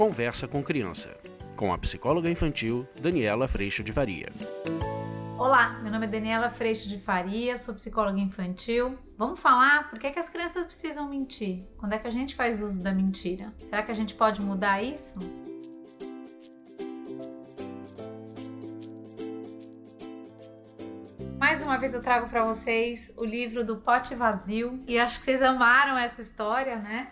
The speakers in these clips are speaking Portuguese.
Conversa com Criança, com a psicóloga infantil Daniela Freixo de Faria. Olá, meu nome é Daniela Freixo de Faria, sou psicóloga infantil. Vamos falar por que, é que as crianças precisam mentir? Quando é que a gente faz uso da mentira? Será que a gente pode mudar isso? Mais uma vez eu trago para vocês o livro do Pote Vazio e acho que vocês amaram essa história, né?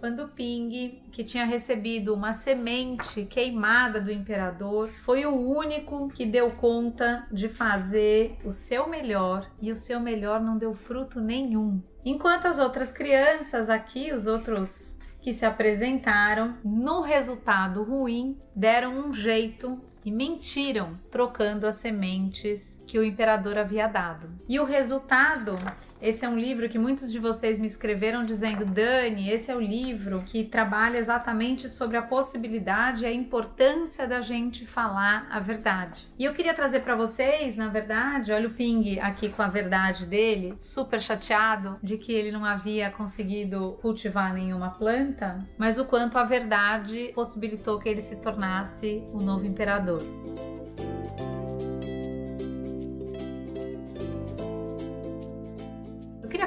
Quando Ping, que tinha recebido uma semente queimada do imperador, foi o único que deu conta de fazer o seu melhor e o seu melhor não deu fruto nenhum. Enquanto as outras crianças aqui, os outros que se apresentaram, no resultado ruim, deram um jeito e mentiram, trocando as sementes que o imperador havia dado. E o resultado esse é um livro que muitos de vocês me escreveram dizendo: Dani, esse é o livro que trabalha exatamente sobre a possibilidade e a importância da gente falar a verdade. E eu queria trazer para vocês, na verdade, olha o Ping aqui com a verdade dele, super chateado de que ele não havia conseguido cultivar nenhuma planta, mas o quanto a verdade possibilitou que ele se tornasse o novo imperador.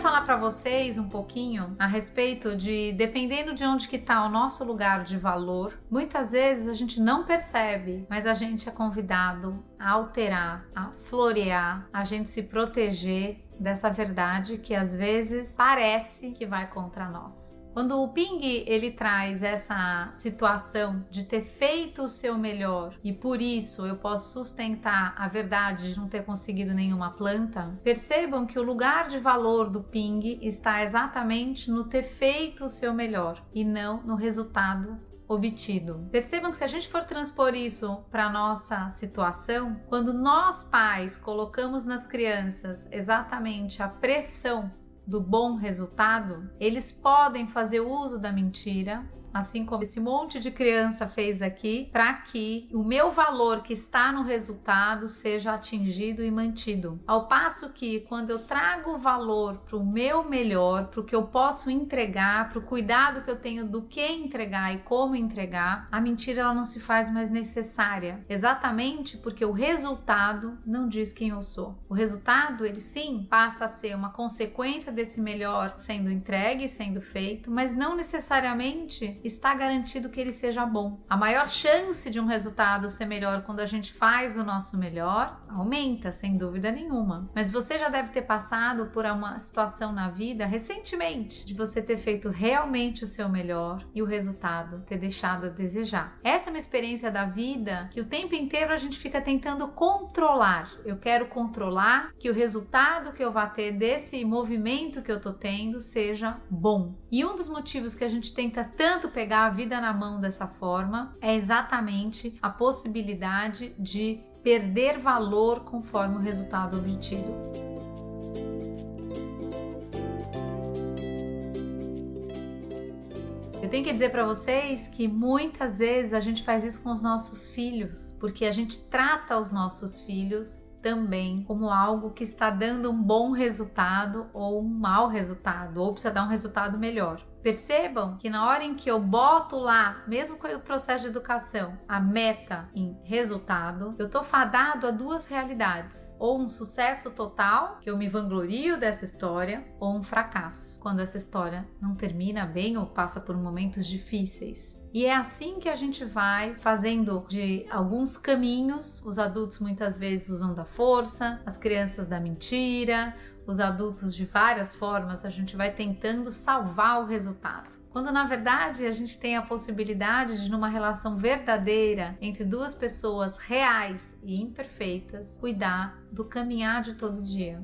Falar para vocês um pouquinho a respeito de dependendo de onde que tá o nosso lugar de valor, muitas vezes a gente não percebe, mas a gente é convidado a alterar, a florear, a gente se proteger dessa verdade que às vezes parece que vai contra nós. Quando o Ping ele traz essa situação de ter feito o seu melhor e por isso eu posso sustentar a verdade de não ter conseguido nenhuma planta, percebam que o lugar de valor do Ping está exatamente no ter feito o seu melhor e não no resultado obtido. Percebam que se a gente for transpor isso para nossa situação, quando nós pais colocamos nas crianças exatamente a pressão do bom resultado, eles podem fazer uso da mentira assim como esse monte de criança fez aqui, para que o meu valor que está no resultado seja atingido e mantido. Ao passo que quando eu trago valor para o meu melhor, para o que eu posso entregar, para o cuidado que eu tenho do que entregar e como entregar, a mentira ela não se faz mais necessária, exatamente porque o resultado não diz quem eu sou. O resultado, ele sim passa a ser uma consequência desse melhor sendo entregue, sendo feito, mas não necessariamente está garantido que ele seja bom. A maior chance de um resultado ser melhor quando a gente faz o nosso melhor aumenta, sem dúvida nenhuma. Mas você já deve ter passado por uma situação na vida recentemente de você ter feito realmente o seu melhor e o resultado ter deixado a desejar. Essa é uma experiência da vida que o tempo inteiro a gente fica tentando controlar. Eu quero controlar que o resultado que eu vá ter desse movimento que eu tô tendo seja bom. E um dos motivos que a gente tenta tanto pegar a vida na mão dessa forma é exatamente a possibilidade de perder valor conforme o resultado obtido. Eu tenho que dizer para vocês que muitas vezes a gente faz isso com os nossos filhos, porque a gente trata os nossos filhos também como algo que está dando um bom resultado ou um mau resultado, ou precisa dar um resultado melhor. Percebam que na hora em que eu boto lá, mesmo com o processo de educação, a meta em resultado, eu tô fadado a duas realidades: ou um sucesso total, que eu me vanglorio dessa história, ou um fracasso, quando essa história não termina bem ou passa por momentos difíceis. E é assim que a gente vai fazendo de alguns caminhos. Os adultos muitas vezes usam da força, as crianças da mentira, os adultos de várias formas, a gente vai tentando salvar o resultado. Quando na verdade a gente tem a possibilidade de, numa relação verdadeira entre duas pessoas reais e imperfeitas, cuidar do caminhar de todo dia.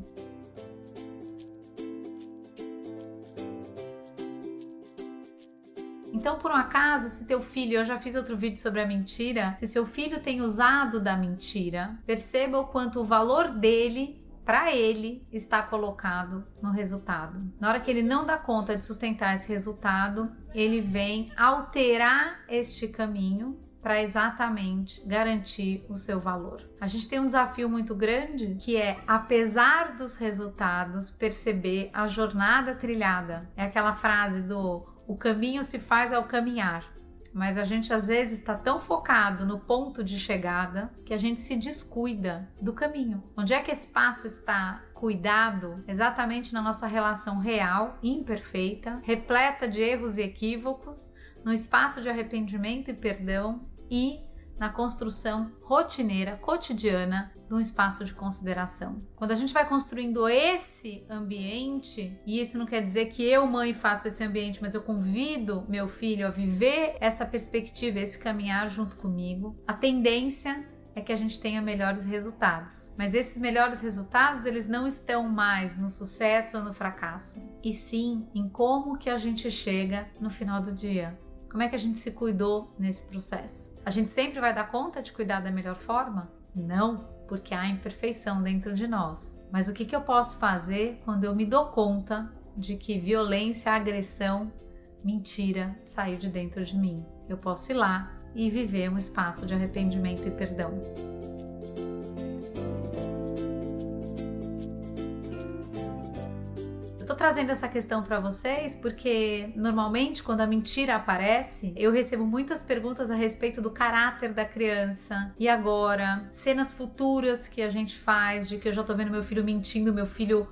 Então, por um acaso, se teu filho, eu já fiz outro vídeo sobre a mentira, se seu filho tem usado da mentira, perceba o quanto o valor dele para ele está colocado no resultado. Na hora que ele não dá conta de sustentar esse resultado, ele vem alterar este caminho para exatamente garantir o seu valor. A gente tem um desafio muito grande que é, apesar dos resultados, perceber a jornada trilhada. É aquela frase do o caminho se faz ao caminhar. Mas a gente às vezes está tão focado no ponto de chegada que a gente se descuida do caminho. Onde é que esse passo está cuidado exatamente na nossa relação real, imperfeita, repleta de erros e equívocos, no espaço de arrependimento e perdão e na construção rotineira, cotidiana de um espaço de consideração. Quando a gente vai construindo esse ambiente, e isso não quer dizer que eu, mãe, faço esse ambiente, mas eu convido meu filho a viver essa perspectiva, esse caminhar junto comigo, a tendência é que a gente tenha melhores resultados. Mas esses melhores resultados, eles não estão mais no sucesso ou no fracasso, e sim em como que a gente chega no final do dia. Como é que a gente se cuidou nesse processo? A gente sempre vai dar conta de cuidar da melhor forma? Não, porque há imperfeição dentro de nós. Mas o que, que eu posso fazer quando eu me dou conta de que violência, agressão, mentira saiu de dentro de mim? Eu posso ir lá e viver um espaço de arrependimento e perdão. Trazendo essa questão para vocês porque normalmente quando a mentira aparece, eu recebo muitas perguntas a respeito do caráter da criança. E agora, cenas futuras que a gente faz de que eu já tô vendo meu filho mentindo, meu filho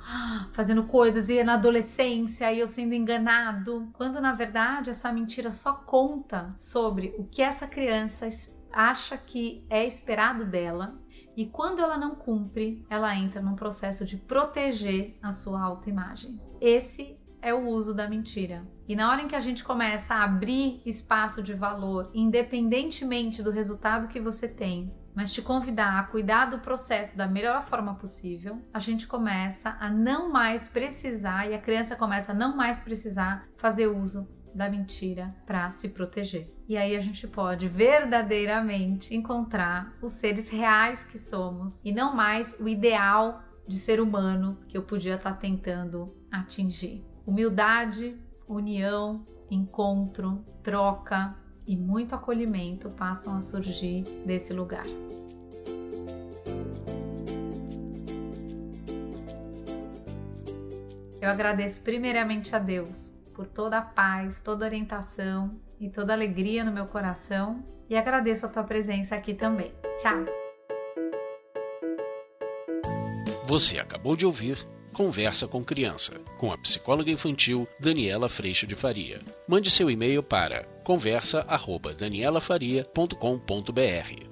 fazendo coisas e é na adolescência e eu sendo enganado, quando na verdade essa mentira só conta sobre o que essa criança acha que é esperado dela e quando ela não cumpre, ela entra num processo de proteger a sua autoimagem. Esse é o uso da mentira. E na hora em que a gente começa a abrir espaço de valor, independentemente do resultado que você tem, mas te convidar a cuidar do processo da melhor forma possível, a gente começa a não mais precisar e a criança começa a não mais precisar fazer uso da mentira para se proteger. E aí a gente pode verdadeiramente encontrar os seres reais que somos e não mais o ideal de ser humano que eu podia estar tá tentando atingir. Humildade, união, encontro, troca e muito acolhimento passam a surgir desse lugar. Eu agradeço primeiramente a Deus por toda a paz, toda a orientação e toda a alegria no meu coração e agradeço a tua presença aqui também. Tchau! Você acabou de ouvir Conversa com Criança, com a psicóloga infantil Daniela Freixo de Faria. Mande seu e-mail para conversa@danielafaria.com.br.